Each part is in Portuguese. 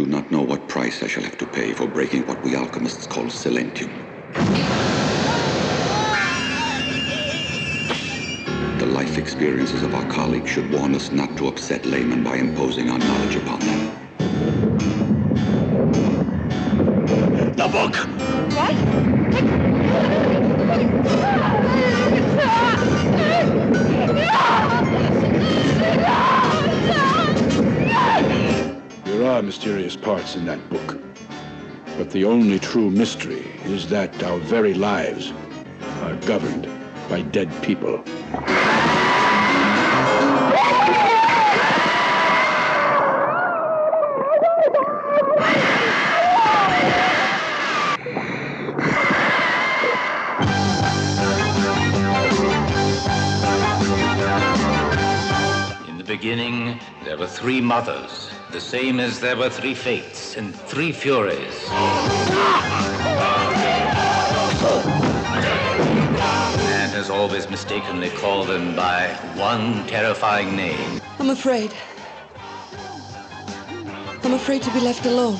do not know what price I shall have to pay for breaking what we alchemists call silentium. The life experiences of our colleagues should warn us not to upset laymen by imposing our knowledge upon them. The book! What? There are mysterious parts in that book. But the only true mystery is that our very lives are governed by dead people. In the beginning, there were three mothers, the same as there were three fates and three furies. Man has always mistakenly called them by one terrifying name. I'm afraid. I'm afraid to be left alone.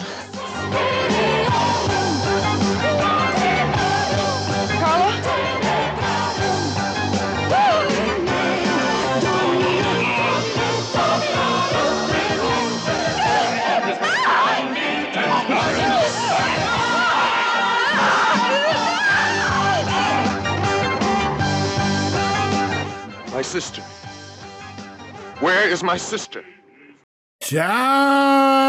My sister. Where is my sister? Ciao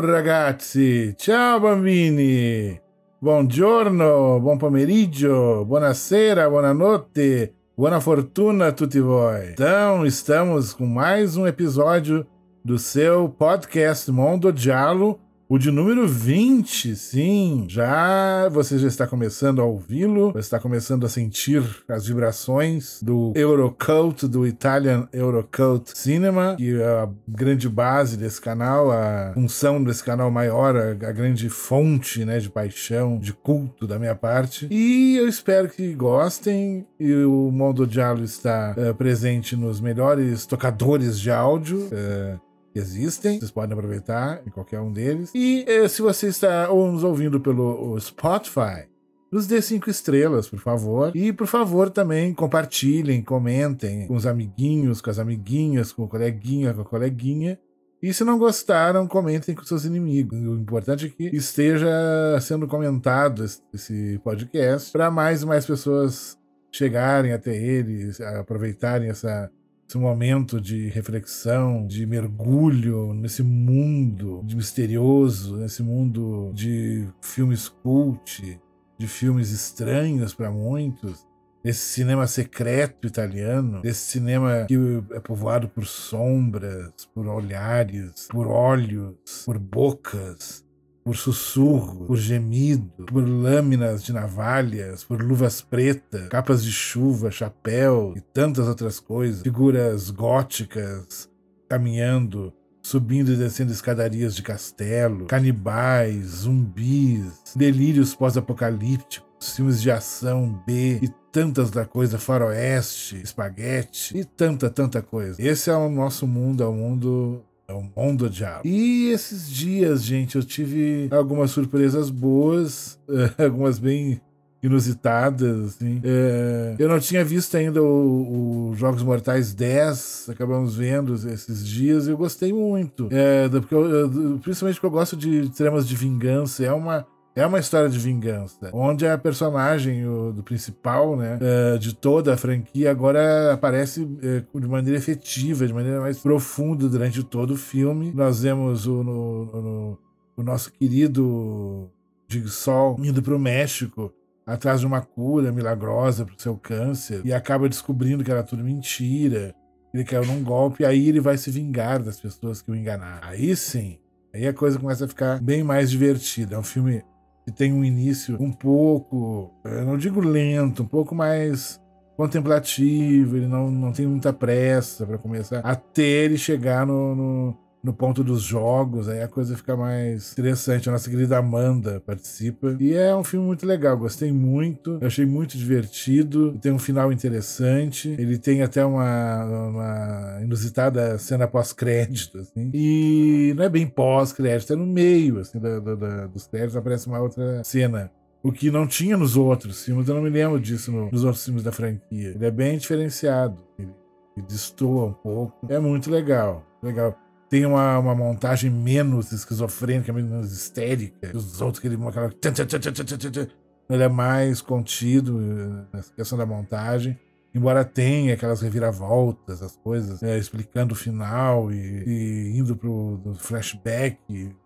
ragazzi, ciao bambini, buongiorno, buon pomeriggio, buonasera, buonanotte, buona fortuna a tutti voi. Então, estamos com mais um episódio do seu podcast Mondo Dialo, o de número 20, sim. Já você já está começando a ouvi-lo, você está começando a sentir as vibrações do Eurocult, do Italian Eurocult Cinema, que é a grande base desse canal, a função desse canal maior, a, a grande fonte né, de paixão, de culto da minha parte. E eu espero que gostem. E o Mondo Dialo está eh, presente nos melhores tocadores de áudio. eh, existem, vocês podem aproveitar em qualquer um deles. E eh, se você está nos ouvindo pelo Spotify, nos dê cinco estrelas, por favor. E, por favor, também compartilhem, comentem com os amiguinhos, com as amiguinhas, com o coleguinha, com a coleguinha. E se não gostaram, comentem com seus inimigos. O importante é que esteja sendo comentado esse podcast para mais e mais pessoas chegarem até ele, aproveitarem essa, esse momento de reflexão, de mergulho nesse mundo de misterioso, nesse mundo de filmes cult, de filmes estranhos para muitos, desse cinema secreto italiano, desse cinema que é povoado por sombras, por olhares, por olhos, por bocas, por sussurro, por gemido, por lâminas de navalhas, por luvas pretas, capas de chuva, chapéu e tantas outras coisas, figuras góticas caminhando, subindo e descendo escadarias de castelo, canibais, zumbis, delírios pós-apocalípticos, filmes de ação B e tantas da coisa, faroeste, espaguete e tanta, tanta coisa. Esse é o nosso mundo, é o mundo é o mundo diabo. E esses dias, gente, eu tive algumas surpresas boas, algumas bem inusitadas, assim. É, eu não tinha visto ainda o, o Jogos Mortais 10, acabamos vendo esses dias, e eu gostei muito. É, porque eu- eu- principalmente porque eu gosto de tramas de vingança, é uma. É uma história de vingança, onde a personagem o, do principal, né, é, de toda a franquia, agora aparece é, de maneira efetiva, de maneira mais profunda durante todo o filme. Nós vemos o, no- no- o nosso querido Jigsaw indo para o México atrás de uma cura milagrosa para o seu câncer e acaba descobrindo que era tudo mentira. Ele caiu num golpe aí ele vai se vingar das pessoas que o enganaram. Aí sim, aí a coisa começa a ficar bem mais divertida. É um filme que tem um início um pouco, eu não digo lento, um pouco mais contemplativo, ele não, não tem muita pressa para começar, até ele chegar no, no, no ponto dos jogos, aí a coisa fica mais interessante. A nossa querida Amanda participa. E é um filme muito legal, gostei muito, eu achei muito divertido, tem um final interessante, ele tem até uma, uma inusitada cena pós-crédito, assim. E não é bem pós-crédito, é no meio, assim, da, dos créditos aparece uma outra cena. O que não tinha nos outros filmes, eu não me lembro disso no, nos outros filmes da franquia. Ele é bem diferenciado. Ele, ele destoa um pouco. É muito legal. Legal tem uma, uma montagem menos esquizofrênica, menos histérica. Os outros que ele aquela... ele é mais contido eh, nessa questão da montagem. Embora tenha aquelas reviravoltas, as coisas, é, explicando o final e, e indo pro flashback,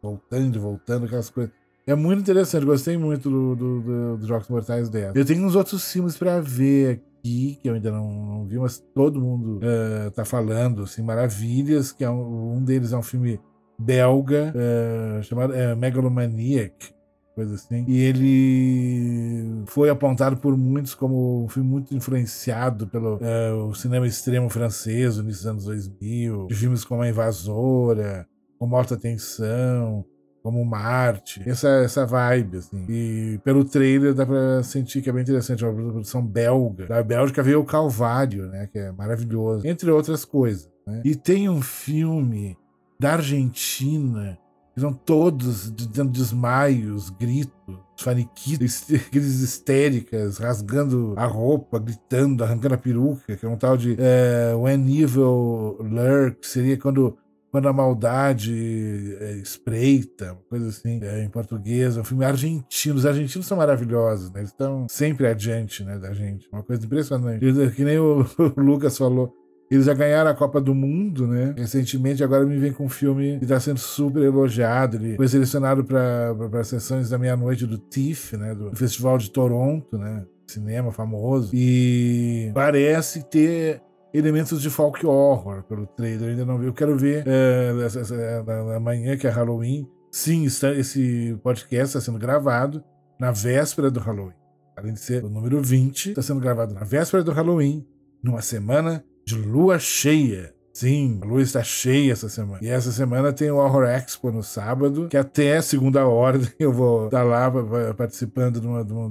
voltando e voltando, aquelas coisas. É muito interessante, gostei muito do, do, do, do Jogos Mortais dela. Eu tenho uns outros filmes para ver aqui, que eu ainda não, não vi, mas todo mundo uh, tá falando, assim, maravilhas, que é um, um deles é um filme belga, uh, chamado uh, Megalomaniac, coisa assim. E ele foi apontado por muitos como um filme muito influenciado pelo uh, o cinema extremo francês, no início dos anos 2000, de filmes como A Invasora, como Alta Tensão, como Marte, essa, essa vibe, assim. E pelo trailer dá pra sentir que é bem interessante, é uma produção belga. Da Bélgica veio o Calvário, né, que é maravilhoso, entre outras coisas. Né? E tem um filme da Argentina que são todos dando desmaios, gritos, faniquitos, crises histéricas, rasgando a roupa, gritando, arrancando a peruca, que é um tal de é, When Evil Lurk, seria quando quando a maldade é, espreita, coisa assim, é, em português. É um filme argentino. Os argentinos são maravilhosos, né? Eles estão sempre adiante né, da gente. Uma coisa impressionante. Que nem o, o Lucas falou. Eles já ganharam a Copa do Mundo, né? Recentemente, agora me vem com um filme que está sendo super elogiado. Ele foi selecionado para sessões da meia-noite do TIFF, né? Do Festival de Toronto, né? Cinema famoso. E parece ter elementos de folk horror pelo trailer. Ainda não vi. Eu quero ver é, amanhã, que é Halloween. Sim, está, esse podcast está sendo gravado na véspera do Halloween. Além de ser o número 20, está sendo gravado na véspera do Halloween, numa semana de lua cheia. Sim, a lua está cheia essa semana. E essa semana tem o Horror Expo no sábado, que até segunda ordem eu vou estar lá participando de, uma, de, um,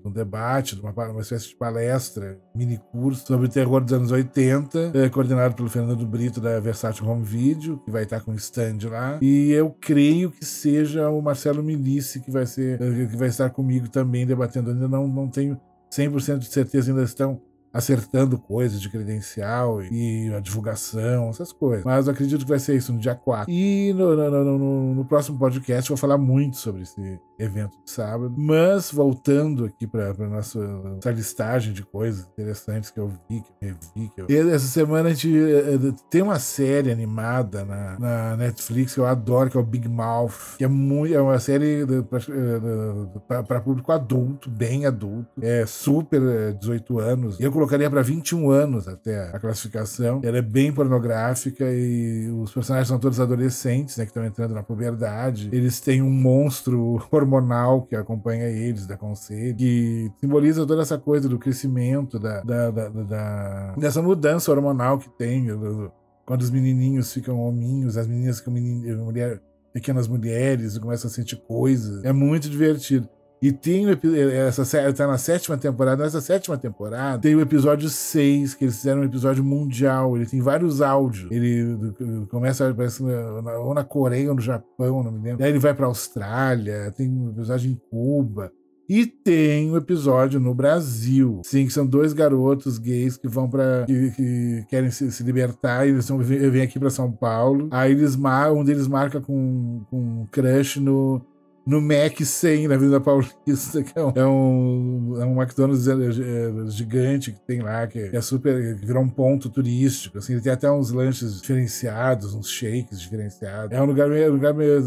de um, debate, de uma, uma, espécie de palestra, mini curso sobre o terror dos anos 80, é, coordenado pelo Fernando Brito da Versátil Home Video, que vai estar com stand lá. E eu creio que seja o Marcelo Milici que vai ser que vai estar comigo também debatendo. Ainda não, não tenho 100% de certeza, ainda estão acertando coisas de credencial e a divulgação, essas coisas. Mas eu acredito que vai ser isso no dia 4. E no, no, no, no próximo podcast eu vou falar muito sobre esse evento de sábado. Mas voltando aqui para nossa, nossa listagem de coisas interessantes que eu vi, que eu revi. Que eu... Essa semana a gente eh, eh, tem uma série animada na, na, Netflix que eu adoro, que é o Big Mouth, que é, muito, é uma série para eh, público adulto, bem adulto. É super 18 anos. Eu colocaria para 21 anos até a classificação. Ela é bem pornográfica e os personagens são todos adolescentes, né, que estão entrando na puberdade. Eles têm um monstro hormonal que acompanha eles, da conselho, que simboliza toda essa coisa do crescimento, da, da, da, da dessa mudança hormonal que tem. Quando os menininhos ficam hominhos, as meninas ficam menino, mulher, pequenas mulheres começam a sentir coisas. É muito divertido. E tem essa série, tá na sétima temporada. Nessa sétima temporada tem o episódio 6, que eles fizeram um episódio mundial. Ele tem vários áudios. Ele começa, parece, ou na Coreia ou no Japão, não me lembro. Aí ele vai pra Austrália, tem um episódio em Cuba. E tem um episódio no Brasil. Sim, que são dois garotos gays que vão para que, que, querem se, se, libertar e eles vão, vêm aqui para São Paulo. Aí eles um deles marca com, com um crush no no Mac 100 na Avenida Paulista, que é um, é um, é um McDonald's é, é, gigante que tem lá, que é super. que virou um ponto turístico. Assim, ele tem até uns lanches diferenciados, uns shakes diferenciados. É um lugar, um lugar meio,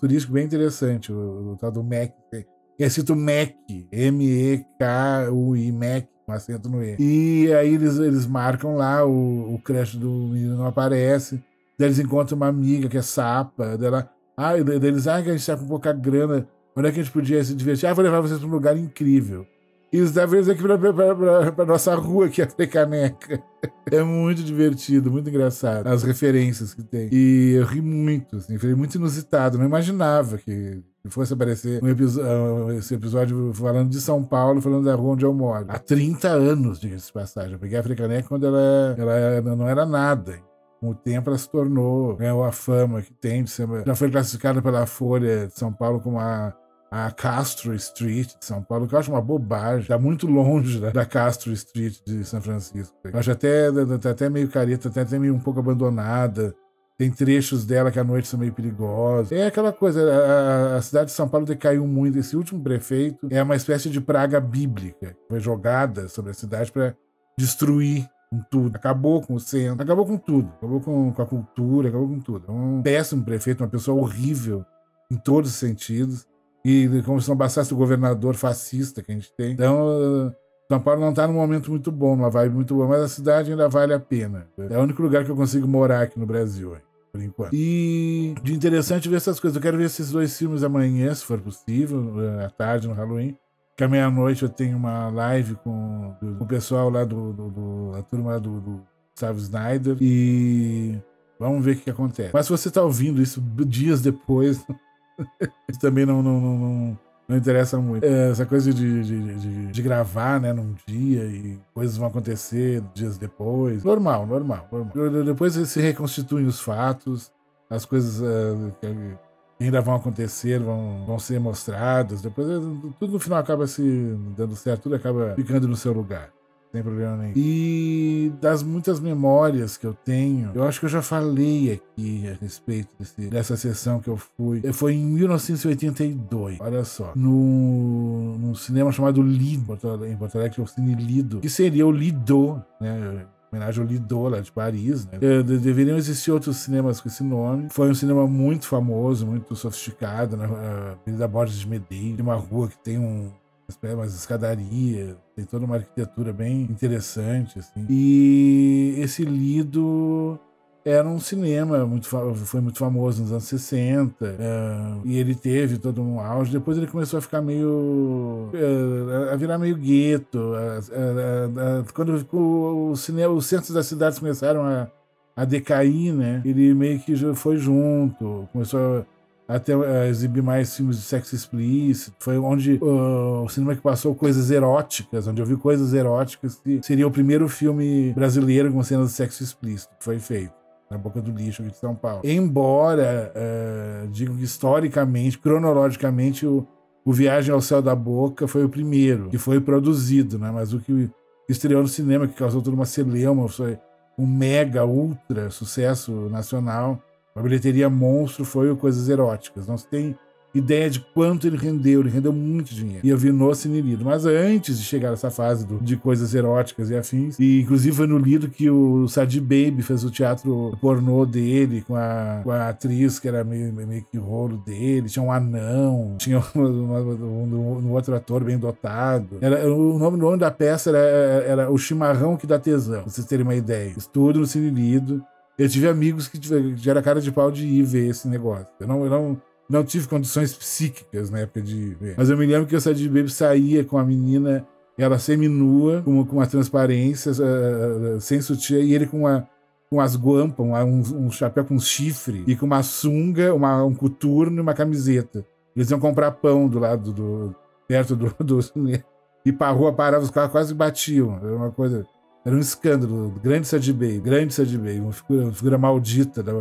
turístico bem interessante, o, o tal do Mac. É escrito Mac, M-E-K-U-I, Mac, com acento no E. E aí eles, eles marcam lá, o, o crush do menino não aparece. Daí eles encontram uma amiga que é sapa, dela ah, eles, ah, que a gente tá com pouca grana. Onde é que a gente podia se divertir? Ah, vou levar vocês para um lugar incrível. E os eles aqui pra, pra, pra, pra, nossa rua, que é a Frecaneca. É muito divertido, muito engraçado. As referências que tem. E eu ri muito, assim, foi muito inusitado. Não imaginava que fosse aparecer um episódio, esse episódio falando de São Paulo, falando da rua onde eu moro. Há 30 anos, diga-se de passagem. Eu peguei a Frecaneca quando ela, ela não era nada. Com o tempo ela se tornou, ganhou a fama que tem. Já foi classificada pela Folha de São Paulo como a a Castro Street de São Paulo, que eu acho uma bobagem. Está muito longe da, Castro Street de São Francisco. Eu acho até, até meio careta, até, até meio um pouco abandonada. Tem trechos dela que à noite são meio perigosos. É aquela coisa, a, a, cidade de São Paulo decaiu muito. Esse último prefeito é uma espécie de praga bíblica. Foi jogada sobre a cidade para destruir com tudo. Acabou com o centro, acabou com tudo. Acabou com, com a cultura, acabou com tudo. É um péssimo prefeito, uma pessoa horrível em todos os sentidos. E como se não bastasse o governador fascista que a gente tem. Então, São Paulo não está num momento muito bom, numa vibe muito boa, mas a cidade ainda vale a pena. É o único lugar que eu consigo morar aqui no Brasil, por enquanto. E de interessante ver essas coisas. Eu quero ver esses dois filmes amanhã, se for possível, à tarde, no Halloween. Que à meia-noite eu tenho uma live com, com o pessoal lá do, do, do a turma do, do Gustavo Snyder. E vamos ver o que, acontece. Mas se você está ouvindo isso dias depois, Isso também não, não, não, não, não interessa muito. É, essa coisa de, de, de, de, gravar, né, num dia e coisas vão acontecer dias depois. Normal, normal, normal. Depois se reconstituem os fatos, as coisas uh, ainda vão acontecer, vão, vão ser mostradas. Depois tudo no final acaba se dando certo, tudo acaba ficando no seu lugar sem problema nenhum. E das muitas memórias que eu tenho, eu acho que eu já falei aqui a respeito desse, dessa sessão que eu fui. Foi em 1982, olha só, no, num cinema chamado Lido, em Porto Alegre, é o Cine Lido, que seria o Lido, né? Homenagem ao Lido, lá de Paris, né? É, deveriam existir outros cinemas com esse nome. Foi um cinema muito famoso, muito sofisticado, na né? Avenida Borges de Medeiros, uma rua que tem um, umas escadarias, tem toda uma arquitetura bem interessante, assim. E esse Lido era um cinema muito foi muito famoso nos anos 60 é, e ele teve todo um auge depois ele começou a ficar meio é, a virar meio gueto quando o cinema os centros das cidades começaram a, a decair né ele meio que foi junto começou a até uh, exibir mais filmes de sexo explícito. Foi onde uh, o cinema que passou coisas eróticas, onde eu vi coisas eróticas, que seria o primeiro filme brasileiro com cenas de sexo explícito que foi feito. Na Boca do Lixo aqui de São Paulo. Embora, uh, digo que historicamente, cronologicamente, o, o Viagem ao Céu da Boca foi o primeiro que foi produzido, né? Mas o que estreou no cinema, que causou toda uma celeuma, foi um mega, ultra sucesso nacional uma bilheteria monstro foi Coisas Eróticas. Não se tem ideia de quanto ele rendeu, ele rendeu muito dinheiro. E eu vi no Cine Lido. Mas antes de chegar nessa fase do, de coisas eróticas e afins, e inclusive foi no Lido que o Sadi Baby fez o teatro pornô dele com a, com a atriz que era meio, meio que rolo dele, tinha um anão, tinha um, um, um outro ator bem dotado. Era, o nome, o nome da peça era, era O Chimarrão que dá tesão, pra vocês terem uma ideia. Estudo no Cine Lido. Eu tive amigos que tiveram cara de pau de ir ver esse negócio. Eu não, eu não, não tive condições psíquicas na época de ver. Mas eu me lembro que o Sadie Baby saía com a menina, ela semi-nua, com, com uma transparência, uh, sem sutiã, e ele com uma com as guampas, um, um, chapéu com chifre e com uma sunga, uma, um coturno e uma camiseta. Eles iam comprar pão do lado do. perto do. do e pra rua parava, os carros quase batiam. Era uma coisa. Era um escândalo. Grande Sadibei, grande Sadibei, uma figura, uma figura maldita, da,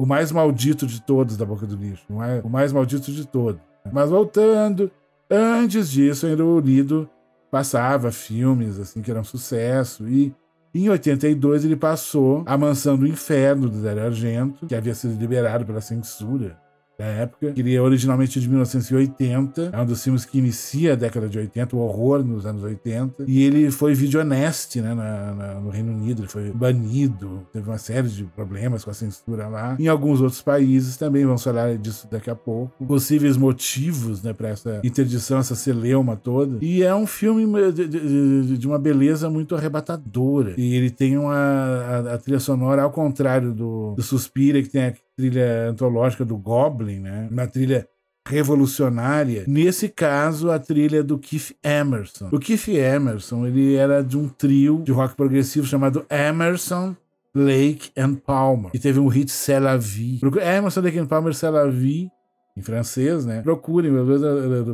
o mais maldito de todos da boca do lixo, o mais, o mais maldito de todos. Mas voltando, antes disso, ainda o Lido passava filmes assim que eram sucesso e em 82 ele passou A Mansão do Inferno do Dario Argento, que havia sido liberado pela censura da época, que é originalmente de 1980, é um dos filmes que inicia a década de 80, o horror nos anos 80, e ele foi videoneste né, na, na, no Reino Unido, ele foi banido, teve uma série de problemas com a censura lá. Em alguns outros países também, vamos falar disso daqui a pouco. Possíveis motivos né, para essa interdição, essa celeuma toda. E é um filme de, de, de uma beleza muito arrebatadora. E ele tem uma a, a trilha sonora, ao contrário do, do Suspira, que tem a trilha antológica do Goblin, né? Uma trilha revolucionária. Nesse caso, a trilha é do Keith Emerson. O Keith Emerson, ele era de um trio de rock progressivo chamado Emerson, Lake and Palmer, que teve um hit C'est la vie. Emerson, Lake and Palmer, C'est la vie, em francês, né? Procurem,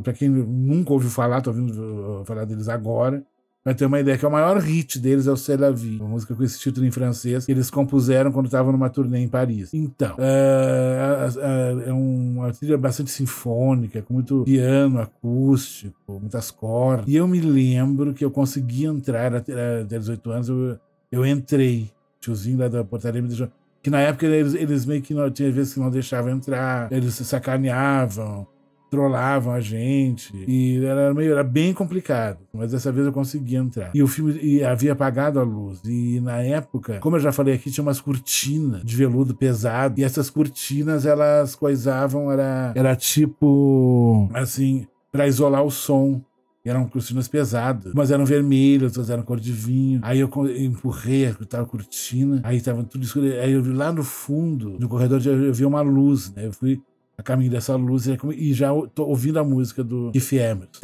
para quem nunca ouviu falar, tô ouvindo falar deles agora. Pra ter uma ideia, que é o maior hit deles é o C'est la Vie, uma música com esse título em francês que eles compuseram quando estavam numa turnê em Paris. Então, é, é, é uma trilha bastante sinfônica, com muito piano acústico, muitas cordas. E eu me lembro que eu consegui entrar, até 18 anos, eu, eu entrei. Tiozinho lá da portaria me deixou. Que na época eles, eles meio que não, tinha vezes que não deixavam entrar, eles sacaneavam trollavam a gente e era meio era bem complicado, mas dessa vez eu consegui entrar. E o filme e havia apagado a luz e na época, como eu já falei aqui, tinha umas cortinas de veludo pesado e essas cortinas elas coisavam era era tipo assim para isolar o som eram cortinas pesadas, mas eram vermelhas, outras eram cor de vinho. Aí eu empurrei a cortina, aí tava tudo escuro. Aí eu vi lá no fundo, no corredor, eu vi uma luz, né? Eu fui a caminho dessa luz e já tô ouvindo a música do Keith Emerson.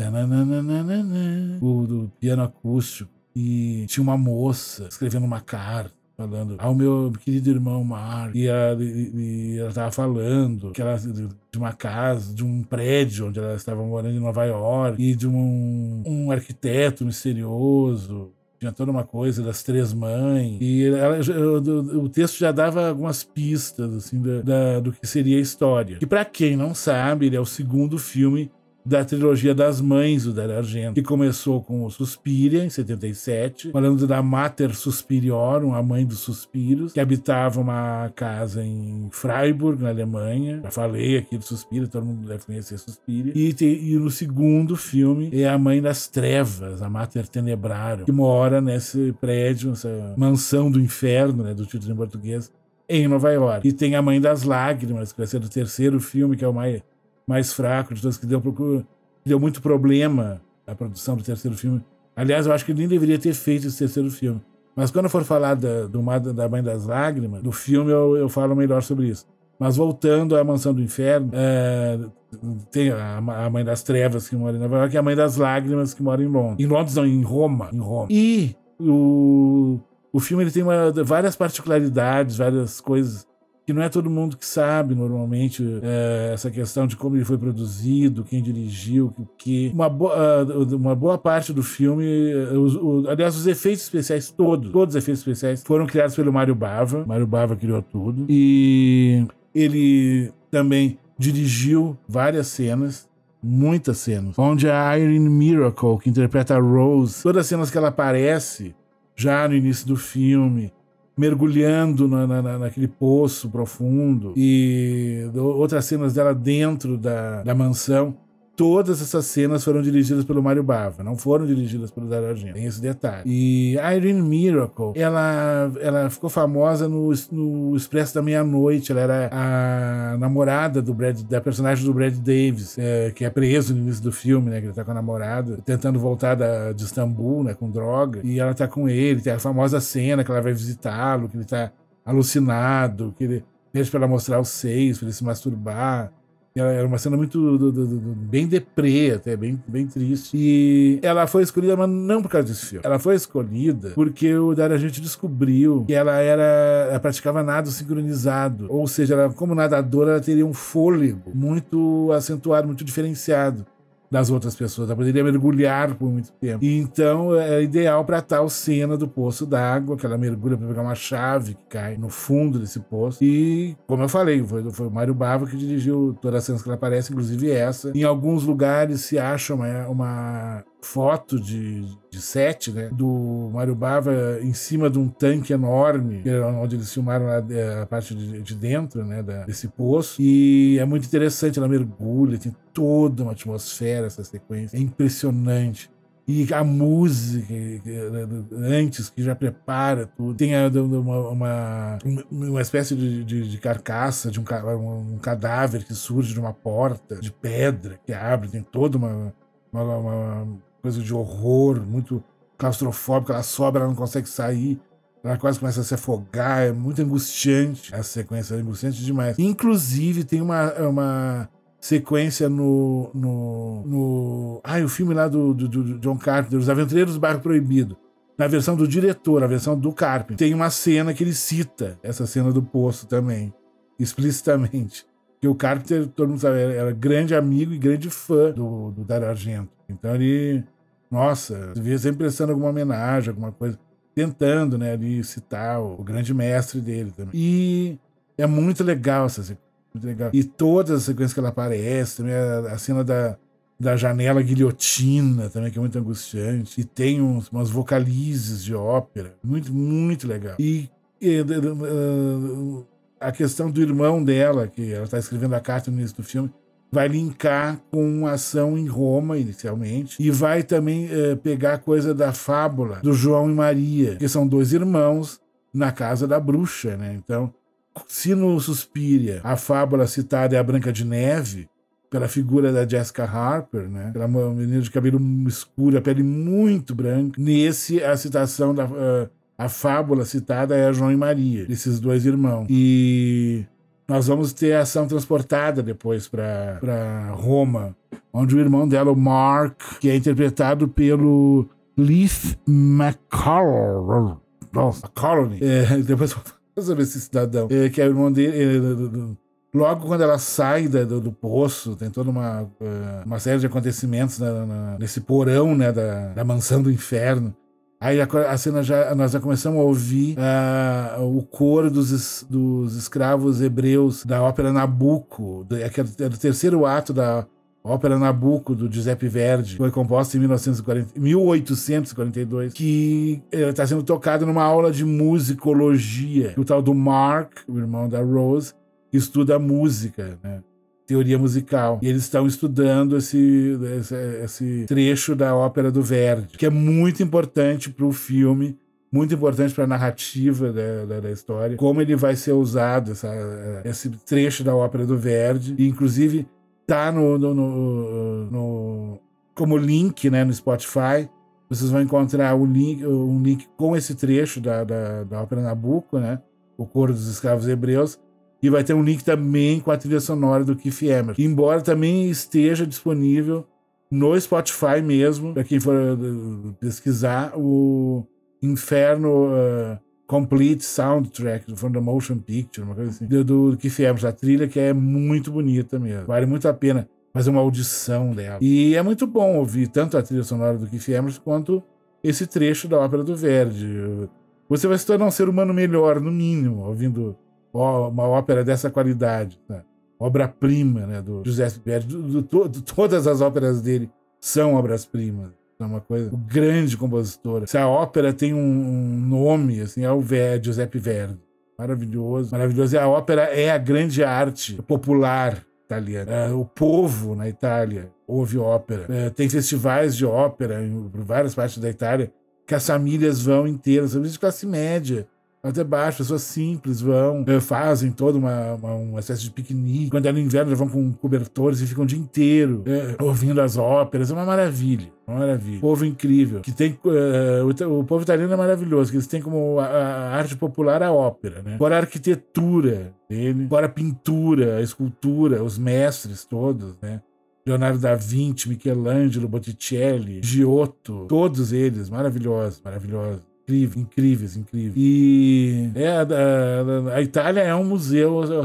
O do piano acústico. E tinha uma moça escrevendo uma carta falando ao meu querido irmão Mar e ela, e, e ela tava falando que ela de uma casa, de um prédio onde ela estava morando em Nova York e de um, um arquiteto misterioso tinha toda uma coisa das três mães. E ela, o, o, texto já dava algumas pistas assim, da, da, do que seria a história. E para quem não sabe, ele é o segundo filme da trilogia das mães do Dario Argento, que começou com o Suspiria, em 77, falando da Mater Suspiriorum, a mãe dos suspiros, que habitava uma casa em Freiburg, na Alemanha. Já falei aqui do Suspiria, todo mundo deve conhecer Suspiria. E, e no segundo filme é a mãe das trevas, a Mater Tenebrarum, que mora nesse prédio, nessa mansão do inferno, né, do título em português, em Nova York. E tem a Mãe das Lágrimas, que vai ser do terceiro filme, que é o mais mais fraco de todos, que deu, deu muito problema a produção do terceiro filme. Aliás, eu acho que ele nem deveria ter feito esse terceiro filme. Mas quando eu for falar da, do, da Mãe das Lágrimas, do filme, eu, eu falo melhor sobre isso. Mas voltando à Mansão do Inferno, é, tem a, a, Mãe das Trevas que mora em Nova York e a Mãe das Lágrimas que mora em Londres. Em Londres não, em Roma. Em Roma. E o, o filme ele tem uma, várias particularidades, várias coisas que não é todo mundo que sabe normalmente é, essa questão de como ele foi produzido, quem dirigiu, o que. Uma, boa, uma boa parte do filme, os, o, aliás, os efeitos especiais todos, todos os efeitos especiais foram criados pelo Mário Bava. Mário Bava criou tudo. E ele também dirigiu várias cenas muitas cenas, onde a Irene Miracle, que interpreta a Rose, todas as cenas que ela aparece já no início do filme, mergulhando na, na, naquele poço profundo e outras cenas dela dentro da, da mansão. Todas essas cenas foram dirigidas pelo Mário Bava, não foram dirigidas pelo Dario Argento. Tem esse detalhe. E Irene Miracle, ela, ela ficou famosa no, no Expresso da Meia-Noite. Ela era a namorada do Brad, da personagem do Brad Davis, é, que é preso no início do filme, né? Que ele tá com a namorada, tentando voltar da, de Istambul, né? Com droga. E ela tá com ele. Tem a famosa cena que ela vai visitá-lo, que ele tá alucinado, que ele pede pra ela mostrar os seios, pra ele se masturbar. Era uma cena muito do, do, do, bem deprê, até bem, bem triste. E ela foi escolhida, mas não por causa desse filme. Ela foi escolhida porque o Dario gente descobriu que ela era. Ela praticava nado sincronizado. Ou seja, ela, como nadadora, ela teria um fôlego muito acentuado, muito diferenciado das outras pessoas. Ela poderia mergulhar por muito tempo. E então é ideal para tal cena do poço d'água, que ela mergulha para pegar uma chave que cai no fundo desse poço. E, como eu falei, foi, foi o Mário Bava que dirigiu todas as cenas que ela aparece, inclusive essa. Em alguns lugares se acha uma, uma foto de, de set, né? Do Mário Bava em cima de um tanque enorme, é onde eles filmaram a, a parte de, de, dentro, né? Da, desse poço. E é muito interessante, ela mergulha, tem toda uma atmosfera essa sequência. É impressionante. E a música antes, que já prepara tudo. Tem uma, uma, uma espécie de, de, de carcaça, de um, um, cadáver que surge de uma porta de pedra que abre. Tem toda uma, uma, uma coisa de horror, muito claustrofóbica, ela sobe, ela não consegue sair. Ela quase começa a se afogar, é muito angustiante. Essa sequência é angustiante demais. Inclusive, tem uma, uma sequência no. no. no ai, o filme lá do, do, do John Carpenter, Os Aventureiros do Bairro Proibido. Na versão do diretor, a versão do Carpenter, tem uma cena que ele cita essa cena do poço também, explicitamente. Que o Carpenter, todo mundo sabe, era grande amigo e grande fã do, do Dario Argento. Então ele, nossa, via sempre prestando alguma homenagem, alguma coisa, tentando, né, ali citar o, o grande mestre dele também. E é muito legal essa sequência. Muito legal. E todas as sequências que ela aparece, também a, a cena da, da janela guilhotina também, que é muito angustiante. E tem uns, umas vocalizes de ópera. Muito, muito legal. E, e uh, a questão do irmão dela, que ela está escrevendo a carta no início do filme, vai linkar com a ação em Roma, inicialmente, e vai também uh, pegar coisa da fábula do João e Maria, que são dois irmãos na casa da bruxa, né? Então, se no Suspiria a fábula citada é a Branca de Neve, pela figura da Jessica Harper, né? Aquela menina de cabelo escuro, a pele muito branca. Nesse, a citação da. Uh, a fábula citada é a João e Maria, esses dois irmãos. E nós vamos ter a ação transportada depois para Roma, onde o irmão dela, o Mark, que é interpretado pelo Leith McCall. Nossa, Colony. É, depois vou saber esse cidadão. É, que é o irmão dele. É, Logo quando ela sai da, do, do, poço, tem toda uma, uh, uma série de acontecimentos na, na, nesse porão né, da, da mansão do inferno. Aí a, a, cena já, nós já começamos a ouvir uh, o coro dos, dos escravos hebreus da ópera Nabucco, do, é, é do terceiro ato da ópera Nabucco, do Giuseppe Verdi, foi composta em 1940, 1842, que está sendo tocado numa aula de musicologia. O tal do Mark, o irmão da Rose, estuda música, né? Teoria musical. E eles estão estudando esse, esse, esse, trecho da ópera do Verdi, que é muito importante para o filme, muito importante para a narrativa da, da, da, história, como ele vai ser usado, essa, esse trecho da ópera do Verdi. E, inclusive, tá no, no, no, no, como link né, no Spotify. Vocês vão encontrar o link, um link com esse trecho da, da, da ópera Nabucco, né? O Coro dos Escravos Hebreus e vai ter um link também com a trilha sonora do Keith Emerson. Embora também esteja disponível no Spotify mesmo, para quem for uh, pesquisar, o Inferno uh, Complete Soundtrack from the Motion Picture, uma coisa assim, do, do Keith Emerson. A trilha que é muito bonita mesmo. Vale muito a pena fazer uma audição dela. E é muito bom ouvir tanto a trilha sonora do Keith Emerson quanto esse trecho da ópera do Verdi. Você vai se tornar um ser humano melhor, no mínimo, ouvindo uma ópera dessa qualidade, né? obra-prima né, do José Verdi. Do, do, do, todas as óperas dele são obras-primas. É uma coisa, o grande compositor. Se a ópera tem um, nome, assim, é o Verdi, Giuseppe Verdi. Maravilhoso, maravilhoso. E a ópera é a grande arte popular italiana. É, o povo na Itália ouve ópera. É, tem festivais de ópera em várias partes da Itália que as famílias vão inteiras, famílias de classe média, até baixo, pessoas simples vão, eh, fazem toda uma, uma, espécie de piquenique. Quando é no inverno, já vão com cobertores e ficam o dia inteiro é, ouvindo as óperas. É uma maravilha. Uma maravilha. Povo incrível. Que tem. Uh, o, o, povo italiano é maravilhoso, que eles têm como a, a arte popular a ópera, né? Fora a arquitetura dele, fora a pintura, a escultura, os mestres todos, né? Leonardo da Vinci, Michelangelo, Botticelli, Giotto, todos eles maravilhosos, maravilhosos incríveis, incríveis, incríveis. E é, a, a, Itália é um museu ao,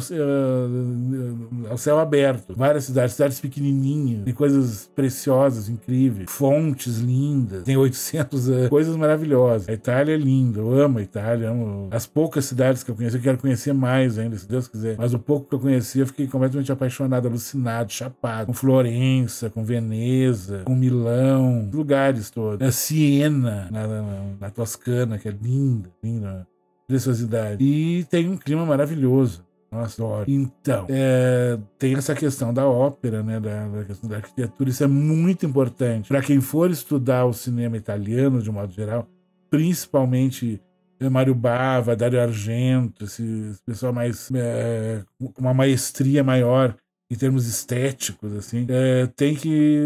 ao, céu aberto. Várias cidades, cidades pequenininhas, tem coisas preciosas, incríveis, fontes lindas, tem 800 eh, coisas maravilhosas. A Itália é linda, eu amo a Itália, amo as poucas cidades que eu conheci, eu quero conhecer mais ainda, se Deus quiser. Mas o pouco que eu conheci, eu fiquei completamente apaixonado, alucinado, chapado, com Florença, com Veneza, com Milão, lugares todos. A Siena, na, na, na Toscana que é linda, linda, preciosidade. E tem um clima maravilhoso. Nossa, adoro. Então, é, tem essa questão da ópera, né, da, da questão da arquitetura. Isso é muito importante para quem for estudar o cinema italiano, de um modo geral, principalmente é, Mário Bava, Dario Argento, esse, esse pessoal mais é, uma maestria maior em termos estéticos, assim, é, tem que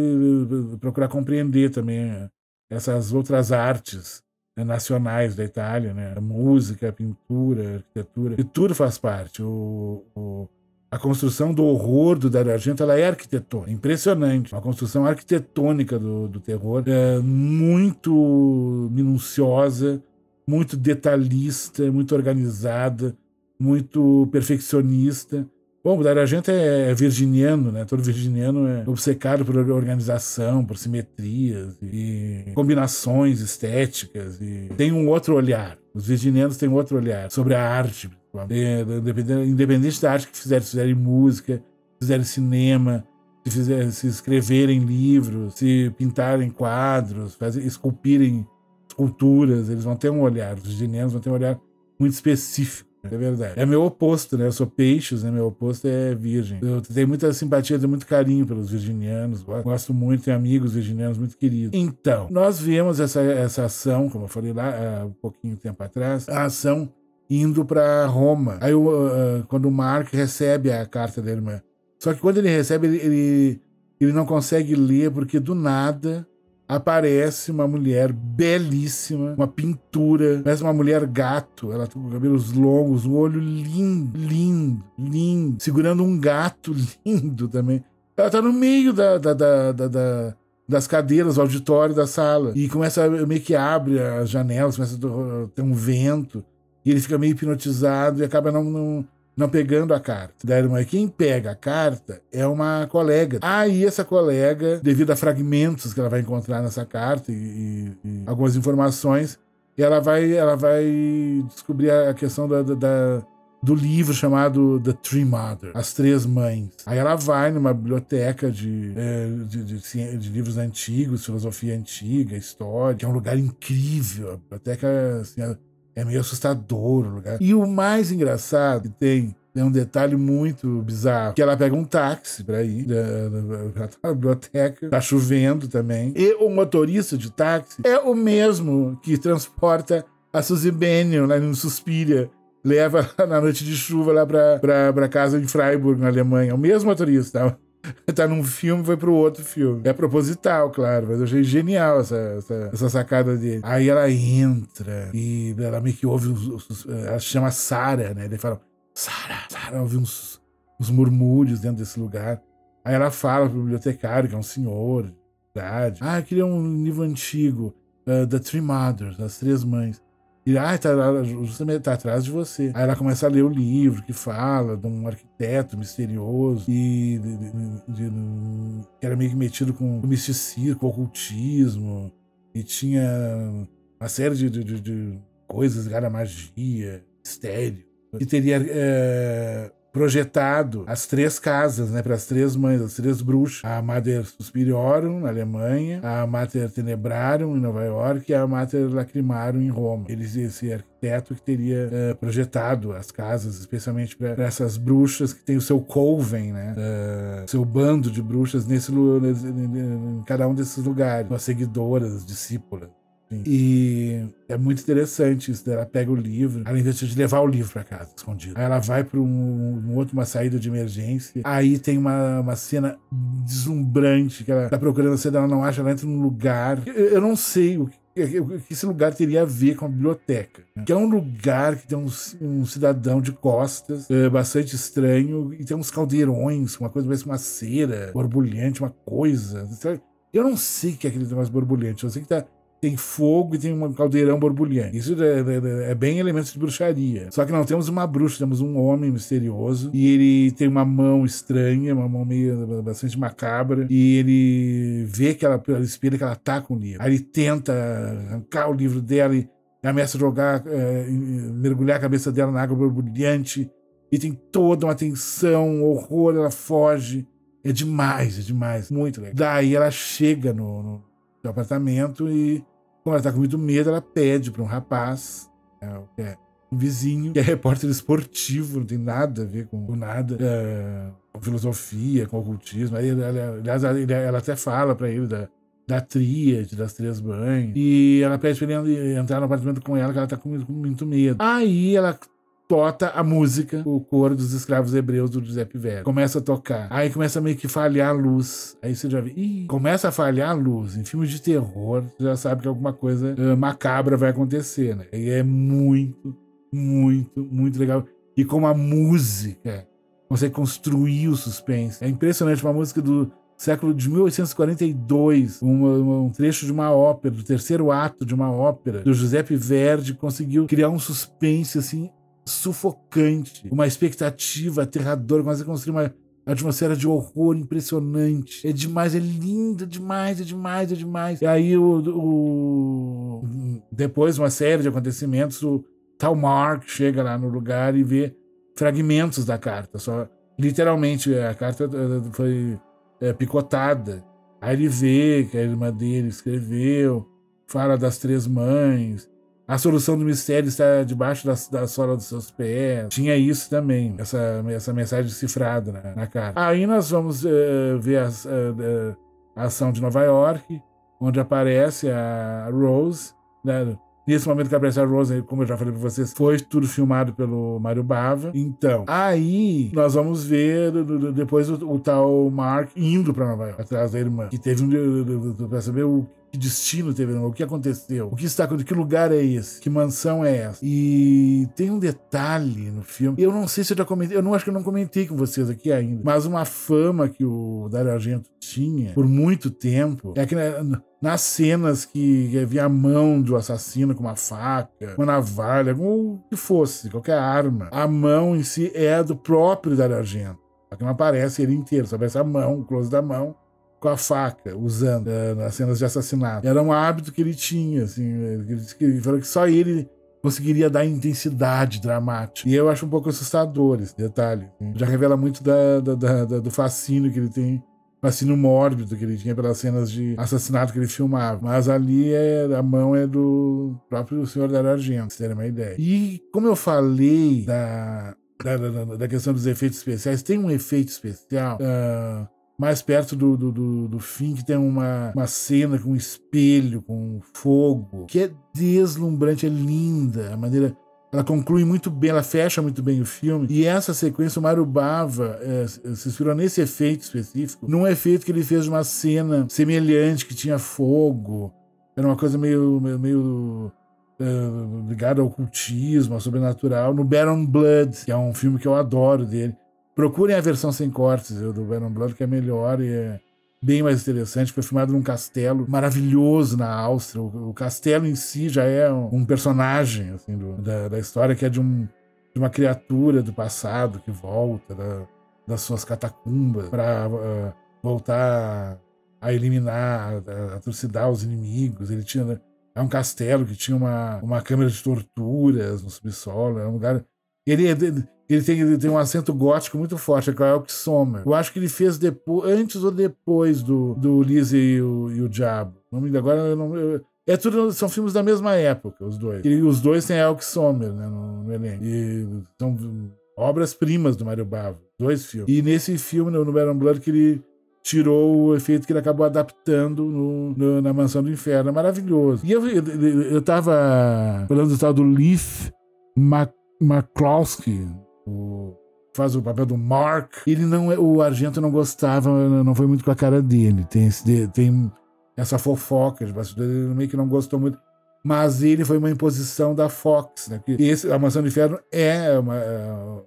procurar compreender também essas outras artes nacionais da Itália, né? A música, a pintura, arquitetura, e tudo faz parte. O, o, A construção do horror do Dario Argento ela é arquitetônica, impressionante. Uma construção arquitetônica do, do terror, é muito minuciosa, muito detalhista, muito organizada, muito perfeccionista. Bom, o Dario Argento é virginiano, né? Todo virginiano é obcecado por organização, por simetrias e combinações estéticas. E tem um outro olhar. Os virginianos têm um outro olhar sobre a arte. Independente da arte que fizerem, se fizerem música, se fizerem cinema, se, fizerem, se escreverem livros, se pintarem quadros, fazer, esculpirem esculturas, eles vão ter um olhar. Os virginianos vão ter um olhar muito específico é verdade. É meu oposto, né? Eu sou peixes, né? Meu oposto é virgem. Eu tenho muita simpatia, tenho muito carinho pelos virginianos. Gosto muito, tenho amigos virginianos muito queridos. Então, nós vemos essa, essa ação, como eu falei lá há um pouquinho tempo atrás, a ação indo para Roma. Aí, uh, quando o Mark recebe a carta da irmã. Só que quando ele recebe, ele, ele, ele não consegue ler, porque do nada aparece uma mulher belíssima, uma pintura, parece uma mulher gato, ela tem cabelos longos, um olho lindo, lindo, lindo, segurando um gato lindo também. Ela tá no meio da, da, da, da das cadeiras, o auditório da sala. E começa, meio que abre as janelas, começa a ter um vento. E ele fica meio hipnotizado e acaba não, não, não pegando a carta da irmã. Quem pega a carta é uma colega. Aí ah, essa colega, devido a fragmentos que ela vai encontrar nessa carta e, e, e algumas informações, ela vai, ela vai descobrir a questão da, da, do livro chamado The Three Mothers, As Três Mães. Aí ela vai numa biblioteca de, é, de, de, de, livros antigos, filosofia antiga, história, que é um lugar incrível. A biblioteca assim, é meio assustador o lugar. E o mais engraçado que tem é um detalhe muito bizarro. Que ela pega um táxi pra ir pra, pra biblioteca. Tá chovendo também. E o motorista de táxi é o mesmo que transporta a Suzy Bennion lá no Suspiria. Leva na noite de chuva lá pra, pra, pra casa em Freiburg, na Alemanha. É o mesmo motorista. Tá? num filme foi pro outro filme. É proposital, claro, mas eu achei genial essa, essa, essa sacada dele. Aí ela entra e ela meio que ouve os, os ela chama Sara, né? Ele fala, Sara, Sara, ouve uns, uns murmúrios dentro desse lugar. Aí ela fala pro bibliotecário, que é um senhor, idade. Ah, eu queria um livro antigo, uh, The Three Mothers, As Três Mães. E ah, tá, justamente tá atrás de você. Aí ela começa a ler o livro que fala de um arquiteto misterioso e de, de, de, que era meio que metido com misticismo, ocultismo. E tinha uma série de, coisas à magia, mistério. E teria é, projetado as três casas, né, para as três mães, as três bruxas, a Mater Suspiriorum na Alemanha, a Mater Tenebrarum em Nova York. E a Mater Lacrimarum em Roma. Eles esse arquiteto que teria uh, projetado as casas, especialmente para essas bruxas que tem o seu coven, né, uh, seu bando de bruxas nesse, nesse em cada um desses lugares, suas seguidoras, discípulas. E é muito interessante isso. Ela pega o livro, ela inventa de levar o livro para casa, escondido. Aí ela vai para um, um, outro, uma saída de emergência. Aí tem uma, uma cena deslumbrante que ela tá procurando a cena, ela não acha, ela entra num lugar. Eu, eu não sei o que que esse lugar teria a ver com a biblioteca. Né? Que é um lugar que tem um, um cidadão de costas, é, bastante estranho, e tem uns caldeirões, uma coisa parece uma cera borbulhante, uma coisa. Eu não sei o que é aquele negócio borbulhante, eu sei que tá tem fogo e tem um caldeirão borbulhante. Isso é, é, é, é, bem elementos de bruxaria. Só que não temos uma bruxa, temos um homem misterioso e ele tem uma mão estranha, uma mão meio bastante macabra e ele vê que ela, pelo espelho que ela tá com o livro. Aí ele tenta arrancar o livro dela e ameaça jogar, é, mergulhar a cabeça dela na água borbulhante e tem toda uma tensão, um horror, ela foge. É demais, é demais, muito legal. Daí ela chega no, no apartamento e como ela tá com muito medo, ela pede para um rapaz, né, é um vizinho, que é repórter esportivo, não tem nada a ver com, com nada, é, com filosofia, com ocultismo. Aí, aliás, ela até fala para ele da, da tríade, das três banhas. E ela pede pra ele entrar no apartamento com ela, que ela tá com, com muito medo. Aí ela tota a música, o coro dos escravos hebreus do Giuseppe Verdi. Começa a tocar. Aí começa meio que falhar a luz. Aí você já vê. Ih, começa a falhar a luz. Em filmes de terror, você já sabe que alguma coisa uh, macabra vai acontecer, né? E é muito, muito, muito legal. E como a música consegue construir o suspense. É impressionante, uma música do século de 1842, um, um trecho de uma ópera, do terceiro ato de uma ópera, do Giuseppe Verdi, conseguiu criar um suspense assim sufocante, uma expectativa aterradora, consegue construir uma atmosfera de horror impressionante. É demais, é lindo demais, é demais, é demais. E aí, o, o depois, uma série de acontecimentos, o tal Mark chega lá no lugar e vê fragmentos da carta. Só literalmente a carta eh, foi é, picotada. Aí ele vê que a irmã dele escreveu, fala das três mães, a solução do mistério está debaixo da, da sola dos seus pés. Tinha isso também, essa, essa mensagem cifrada na, na carta. Aí nós vamos uh, ver a, uh, a, ação de Nova York, onde aparece a Rose. Né? Nesse momento que aparece a Rose, como eu já falei pra vocês, foi tudo filmado pelo Mário Bava. Então, aí nós vamos ver depois o, o tal Mark indo pra Nova York, atrás da irmã. Que teve um. pra saber o que destino teve, o que aconteceu, o que está acontecendo, que lugar é esse, que mansão é essa. E tem um detalhe no filme, eu não sei se eu já comentei, eu não acho que eu não comentei com vocês aqui ainda, mas uma fama que o Dario Argento tinha por muito tempo é que nas cenas que havia a mão do assassino com uma faca, uma navalha, o que fosse, qualquer arma, a mão em si é do próprio Dario Argento. Só que não aparece ele inteiro, só aparece a mão, o close da mão com a faca, usando uh, nas cenas de assassinato. Era um hábito que ele tinha, assim, ele, ele falou que só ele conseguiria dar intensidade dramática. E eu acho um pouco assustador esse detalhe. Assim. Já revela muito da, da, da, do fascínio que ele tem, fascínio mórbido que ele tinha pelas cenas de assassinato que ele filmava. Mas ali é, a mão é do próprio Senhor da Argento, vocês terem uma ideia. E como eu falei da, da, da, da questão dos efeitos especiais, tem um efeito especial. Uh, mais perto do, do, do, do, fim, que tem uma, uma cena com um espelho, com fogo, que é deslumbrante, é linda. A maneira. Ela conclui muito bem, ela fecha muito bem o filme. E essa sequência, o Mário Bava é, se inspirou nesse efeito específico, num efeito que ele fez de uma cena semelhante, que tinha fogo. Era uma coisa meio, meio, meio ligada ao ocultismo, ao sobrenatural, no Baron Blood, que é um filme que eu adoro dele. Procurem a versão sem cortes do Venom Blood, que é melhor e é bem mais interessante. Foi filmado num castelo maravilhoso na Áustria. O, o castelo em si já é um, um personagem assim, do, da, da, história, que é de, um, de, uma criatura do passado que volta da, das suas catacumbas para uh, ah, voltar a eliminar, a, a trucidar os inimigos. Ele tinha. É um castelo que tinha uma, uma câmera de torturas no subsolo. É um lugar. Ele, é ele tem, ele tem um acento gótico muito forte, é Elk Sommer. Eu acho que ele fez depois, antes ou depois do, do Lise e o, e o Diabo. Agora eu não. Eu, é tudo, são filmes da mesma época, os dois. E os dois têm Elk Sommer né, no, no elenco. E são obras-primas do Mario Bava. Dois filmes. E nesse filme, no, Baron Blood, que ele tirou o efeito que ele acabou adaptando no, no, na Mansão do Inferno. É maravilhoso. E eu, eu, eu tava falando do tal do Leaf McCloskey, o faz o papel do Mark. Ele não é, o Argento não gostava, não foi muito com a cara dele. Tem esse, tem essa fofoca de bastidor, ele meio que não gostou muito. Mas ele foi uma imposição da Fox, né? Que esse, a Mansão do Inferno é uma,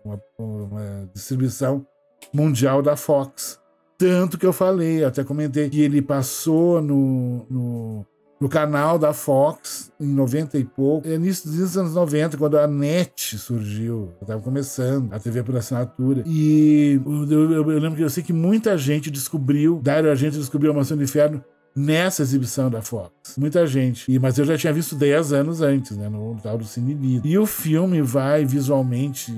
uma, uma distribuição mundial da Fox. Tanto que eu falei, até comentei, que ele passou no, no no canal da Fox em 90 e pouco. É nisso dos anos 90, quando a NET surgiu. Eu tava começando, a TV por assinatura. E eu, eu, eu lembro que eu sei que muita gente descobriu, Dario Argento descobriu a Mansão do Inferno nessa exibição da Fox. Muita gente. E, mas eu já tinha visto 10 anos antes, né? No tal do Cine Lido. E o filme vai visualmente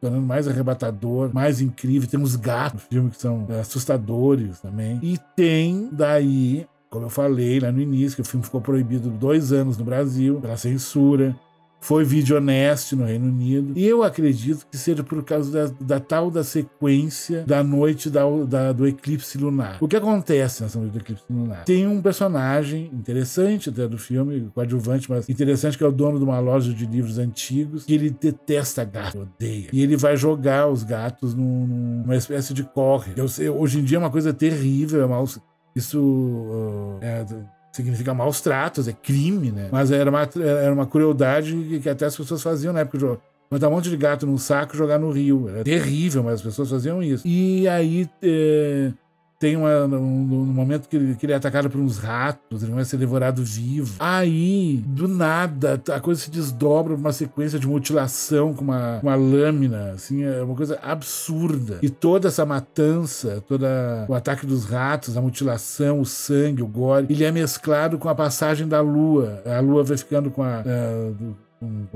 tornando mais arrebatador, mais incrível. Temos gatos no filme que são assustadores também. E tem daí como eu falei lá no início, que o filme ficou proibido dois anos no Brasil pela censura. Foi vídeo honesto no Reino Unido. E eu acredito que seja por causa da, da tal da sequência da noite da, da, do eclipse lunar. O que acontece nessa noite do eclipse lunar? Tem um personagem interessante até do filme, coadjuvante, mas interessante, que é o dono de uma loja de livros antigos, que ele detesta gato, odeia. E ele vai jogar os gatos num, numa espécie de corre. Eu hoje em dia é uma coisa terrível, é mal isso uh, é, significa maus tratos, é crime, né? Mas era uma, era uma crueldade que, que até as pessoas faziam na época. botar um monte de gato num saco e jogar no rio. Era terrível, mas as pessoas faziam isso. E aí é, tem uma, um, um momento que ele, que ele é atacado por uns ratos, ele vai ser devorado vivo. Aí, do nada, a coisa se desdobra uma sequência de mutilação com uma, uma lâmina, assim, é uma coisa absurda. E toda essa matança, todo o ataque dos ratos, a mutilação, o sangue, o gore, ele é mesclado com a passagem da lua. A lua vai ficando com a. Uh, um,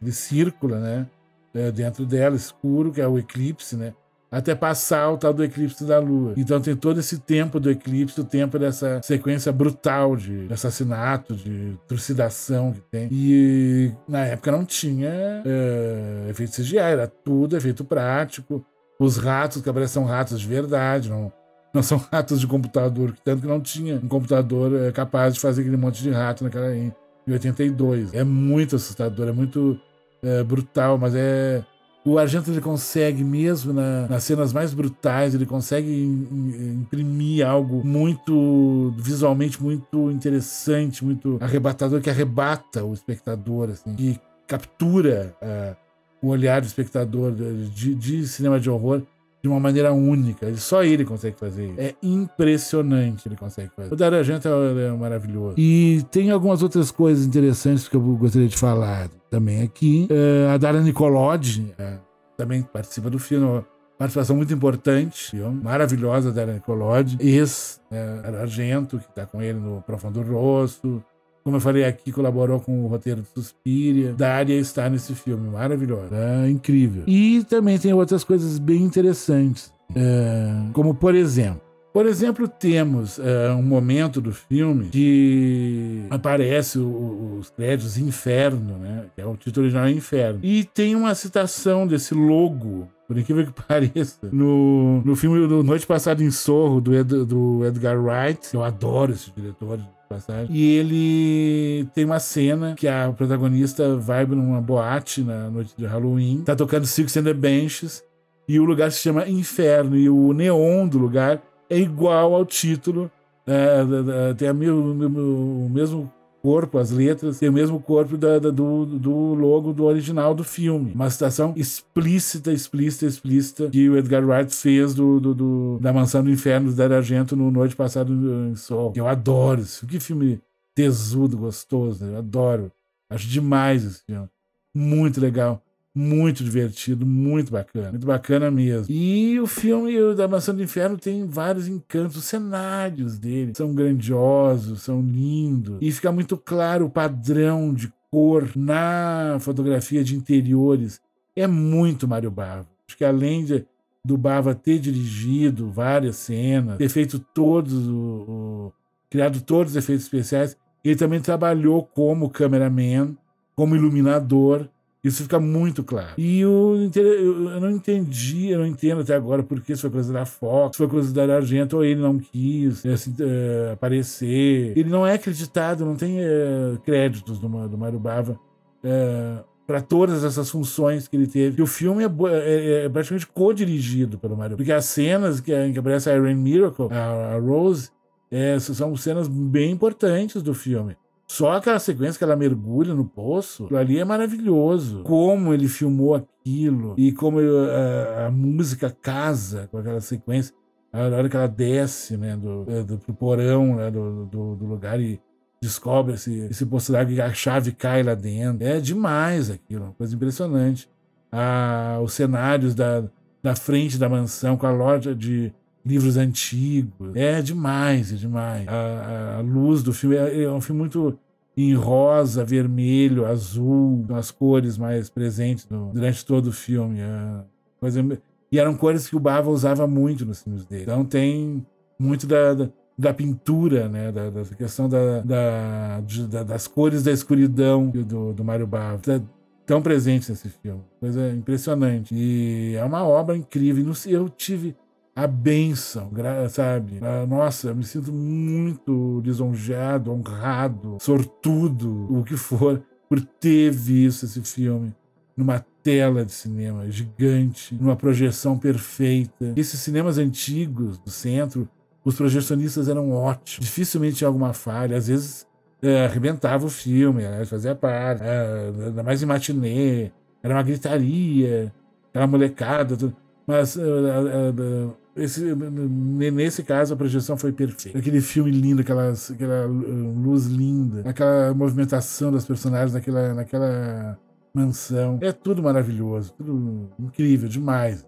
ele círcula, né? É, dentro dela, escuro, que é o eclipse, né? Até passar o tal do eclipse da Lua. Então tem todo esse tempo do eclipse, o tempo dessa sequência brutal de, assassinato, de trucidação que tem. E na época não tinha é, efeito CGI, era tudo efeito prático. Os ratos que aparecem são ratos de verdade, não, não são ratos de computador, tanto que não tinha um computador é, capaz de fazer aquele monte de rato naquela em, em 82. É muito assustador, é muito é, brutal, mas é o Argento ele consegue, mesmo na, nas cenas mais brutais, ele consegue imprimir algo muito visualmente muito interessante, muito arrebatador, que arrebata o espectador, assim, que captura uh, o olhar do espectador de, de, cinema de horror de uma maneira única. Só ele consegue fazer isso. É impressionante ele consegue fazer. O Dario Argento é, é maravilhoso. E tem algumas outras coisas interessantes que eu gostaria de falar também aqui. É, a Dara Nicolodi é, também participa do filme. Uma participação muito importante, filme, maravilhosa da Dara Nicolodi. Ex é, Argento, que está com ele no Profundo Rosto. Como eu falei aqui, colaborou com o roteiro de Suspiria. Daria está nesse filme, maravilhosa, é incrível. E também tem outras coisas bem interessantes, é, como por exemplo, por exemplo, temos uh, um momento do filme que aparece o, os créditos Inferno, né? É o título original é Inferno. E tem uma citação desse logo, por incrível que pareça, no, no filme do Noite Passada em Sorro, do, Ed, do Edgar Wright. Eu adoro esse diretor. Passagem. E ele tem uma cena que a protagonista vai numa boate na noite de Halloween, tá tocando Six and the Benches, e o lugar se chama Inferno, e o neon do lugar é igual ao título, é, tem a, o mesmo corpo, as letras, tem o mesmo corpo da, da, do, do logo do original do filme. Uma citação explícita, explícita, explícita que o Edgar Wright fez do, do, do da Mansão do Inferno do Dario Argento no Noite Passada em Sol. Eu adoro isso. Que filme tesudo, gostoso. Eu adoro. Acho demais esse filme. Muito legal muito divertido, muito bacana, muito bacana mesmo. E o filme da Mansão do Inferno tem vários encantos, os cenários dele são grandiosos, são lindos, e fica muito claro o padrão de cor na fotografia de interiores. É muito Mário Bava. Acho que além de, do Bava ter dirigido várias cenas, ter feito todos o, o criado todos os efeitos especiais, ele também trabalhou como cameraman, como iluminador isso fica muito claro. E eu, eu não entendi, eu não entendo até agora por que isso foi coisa da Fox, foi coisa da Argento, ou ele não quis assim, uh, aparecer. Ele não é acreditado, não tem uh, créditos do, do Mário Bava. Uh, é, para todas essas funções que ele teve. E o filme é, é, é praticamente co-dirigido pelo Mario. Porque as cenas que, em que aparece a Irene Miracle, a, a Rose, é, são cenas bem importantes do filme. Só aquela sequência que ela mergulha no poço, ali é maravilhoso. Como ele filmou aquilo e como a, eh, a, música casa com aquela sequência. A hora que ela desce né, do, eh, do, do porão né, do, do, do, lugar e descobre esse, esse poço d'água e a chave cai lá dentro. É demais aquilo, uma coisa impressionante. Ah, os cenários da, da frente da mansão com a loja de livros antigos. É demais, é demais. A, a luz do filme é, é, um filme muito em rosa, vermelho, azul, as cores mais presentes no, durante todo o filme. É coisa, e eram cores que o Bava usava muito nos filmes dele. Então tem muito da, da, da pintura, né? Da, da questão da, da, das cores da escuridão do, do Mário Bava. Tá tão presente nesse filme. Coisa impressionante. E é uma obra incrível. Eu tive a bênção, sabe? Ah, nossa, eu me sinto muito lisonjeado, honrado, sortudo, o que for, por ter visto esse filme numa tela de cinema gigante, numa projeção perfeita. Esses cinemas antigos do centro, os projecionistas eram ótimos, dificilmente tinha alguma falha, às vezes é, arrebentava o filme, né? fazia parte, é, ainda mais em matinê, era uma gritaria, aquela molecada, tudo. mas uh, uh, uh, esse, nesse caso a projeção foi perfeita. Aquele filme lindo, aquela, aquela luz linda, aquela movimentação das personagens naquela, naquela mansão. É tudo maravilhoso, tudo incrível, demais.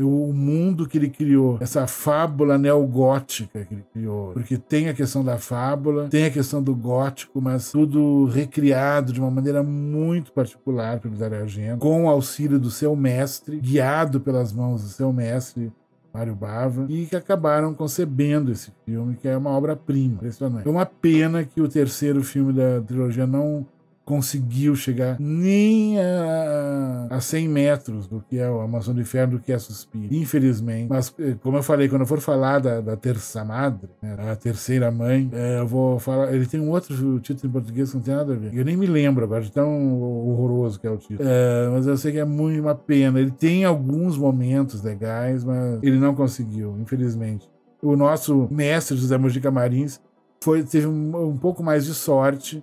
O mundo que ele criou, essa fábula neogótica que ele criou. Porque tem a questão da fábula, tem a questão do gótico, mas tudo recriado de uma maneira muito particular pelo Dario Argento, com o auxílio do seu mestre, guiado pelas mãos do seu mestre, Mário Bava, e que acabaram concebendo esse filme, que é uma obra-prima. Impressionante. É uma pena que o terceiro filme da trilogia não conseguiu chegar nem a, a 100 metros do que é o Amazon do Inferno, do que é Suspiro. Infelizmente. Mas, eh, como eu falei, quando eu for falar da, da Terça Madre, né, a Terceira Mãe, é, eu vou falar. Ele tem um outro título em português que não tem nada a ver. Eu nem me lembro agora de tão horroroso que é o título. É, mas eu sei que é muito uma pena. Ele tem alguns momentos legais, mas ele não conseguiu, infelizmente. O nosso mestre, José Mojica Marins, foi, teve um, um pouco mais de sorte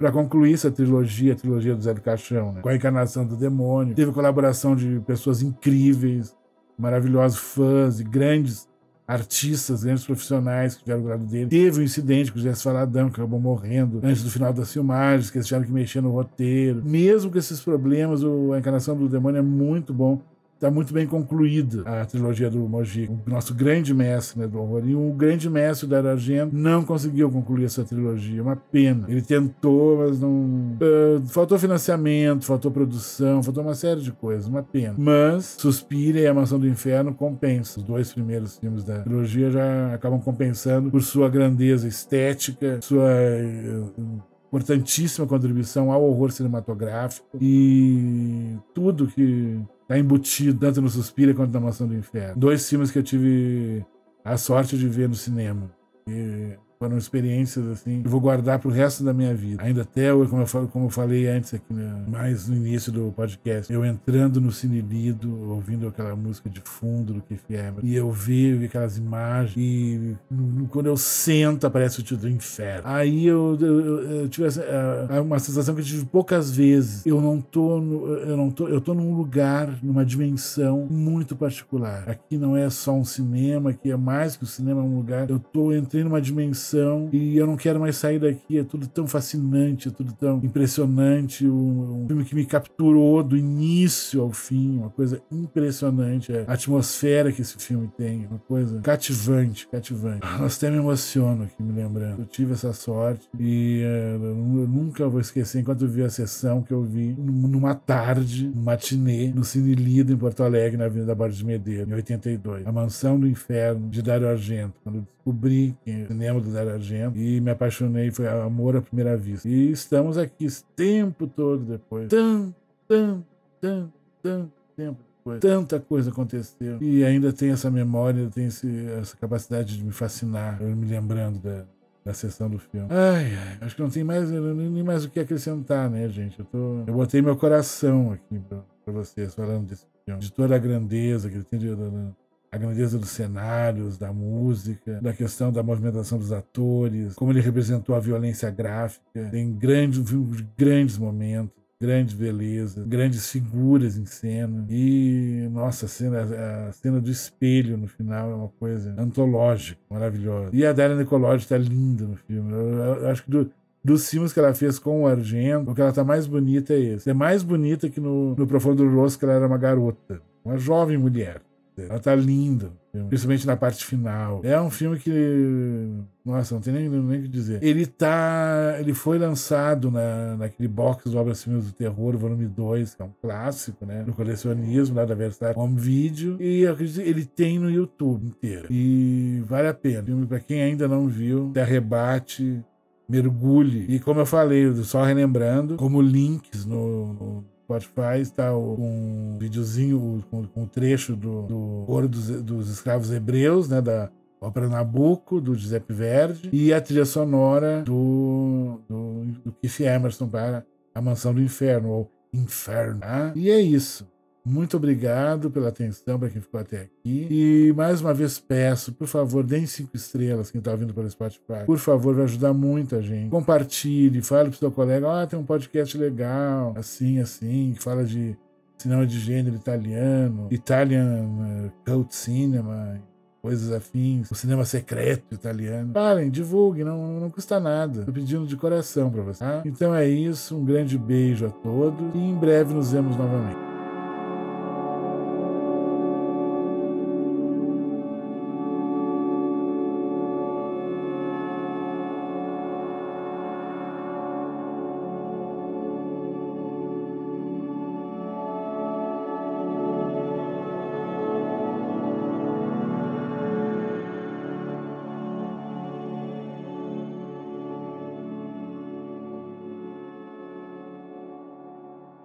para concluir essa trilogia, a trilogia do Zé do Caixão, né? com a encarnação do demônio. Teve colaboração de pessoas incríveis, maravilhosos fãs e grandes artistas, grandes profissionais que tiveram do lado dele. Teve um incidente com o Jesse Faladão, que acabou morrendo antes do final das filmagens, que eles tiveram que mexer no roteiro. Mesmo com esses problemas, a encarnação do demônio é muito bom está muito bem concluída a trilogia do Moji, o nosso grande mestre né, do horror. E o grande mestre da Argento não conseguiu concluir essa trilogia, uma pena. Ele tentou, mas não. Uh, faltou financiamento, faltou produção, faltou uma série de coisas, uma pena. Mas Suspira e A Mansão do Inferno compensam. Os dois primeiros filmes da trilogia já acabam compensando por sua grandeza estética, sua. Uh, importantíssima contribuição ao horror cinematográfico e tudo que tá embutido tanto no Suspira quanto na Mansão do Inferno. Dois filmes que eu tive a sorte de ver no cinema. E foram experiências assim que vou guardar pro resto da minha vida. Ainda até, como eu, falo, como eu falei antes aqui, né, mais no início do podcast, eu entrando no Cine Lido, ouvindo aquela música de fundo do Keith Emerson, e eu vi aquelas imagens, e quando eu sento aparece o título do Inferno. Aí eu, eu, eu tive essa, uma sensação que eu tive poucas vezes. Eu não tô, no, eu não tô, eu tô num lugar, numa dimensão muito particular. Aqui não é só um cinema, aqui é mais que o cinema, é um lugar. Eu tô, entrei numa dimensão e eu não quero mais sair daqui. É tudo tão fascinante, é tudo tão impressionante. Um, um filme que me capturou do início ao fim, uma coisa impressionante. É a atmosfera que esse filme tem, uma coisa cativante, cativante. Ah, Nós até me emociono aqui, me lembrando. Eu tive essa sorte e é, eu nunca vou esquecer enquanto eu vi a sessão que eu vi numa tarde, um matinê, no Cine Lido em Porto Alegre, na Avenida Borges de Medeiros, em 82. A Mansão do Inferno, de Dario Argento. Quando descobri o cinema do Dario Argento e me apaixonei, foi amor à primeira vista. E estamos aqui esse tempo todo depois. Tanto, tanto, tanto, tanto tempo depois. Tanta coisa aconteceu. E ainda tem essa memória, tem esse, essa capacidade de me fascinar, eu me lembrando da, da sessão do filme. Ai, ai, acho que não tem mais nem mais o que acrescentar, né, gente? Eu, tô, eu botei meu coração aqui pra, pra vocês falando desse filme, de toda a grandeza que ele tem, de, a grandeza dos cenários, da música, da questão da movimentação dos atores, como ele representou a violência gráfica. Tem grandes, grandes momentos grande beleza, grandes figuras em cena. E, nossa, a cena, a cena do espelho no final é uma coisa antológica, maravilhosa. E a Dália Nicolodi tá linda no filme. Eu, eu, acho que do, dos filmes que ela fez com o Argento, o que ela tá mais bonita é esse. É mais bonita que no, no Profundo Rosto, que ela era uma garota, uma jovem mulher. Ela tá linda, principalmente na parte final. É um filme que, nossa, não tem nem o que dizer. Ele tá, ele foi lançado na, naquele box do Obras Filmes do Terror, volume 2, que é um clássico, né, do colecionismo lá da Versailles Home Video, e ele tem no YouTube inteiro. E vale a pena. Filme para quem ainda não viu, te arrebate, mergulhe. E como eu falei, só relembrando, como links no, no Spotify está um videozinho com, um trecho do, do Ouro dos, dos Escravos Hebreus, né, da ópera Nabucco, do Giuseppe Verdi, e a trilha sonora do, do, do Keith Emerson para A Mansão do Inferno, ou Inferno. Tá? E é isso. Muito obrigado pela atenção para quem ficou até aqui. E mais uma vez peço, por favor, deem cinco estrelas quem está vindo pelo Spotify. Por favor, vai ajudar muita gente. Compartilhe, fale pro seu colega, ah, tem um podcast legal, assim, assim, que fala de cinema é de gênero italiano, Italian eh, Cult Cinema, coisas afins, o cinema secreto italiano. Falem, divulguem, não, não custa nada. Estou pedindo de coração para você. Tá? Então é isso, um grande beijo a todos e em breve nos vemos novamente.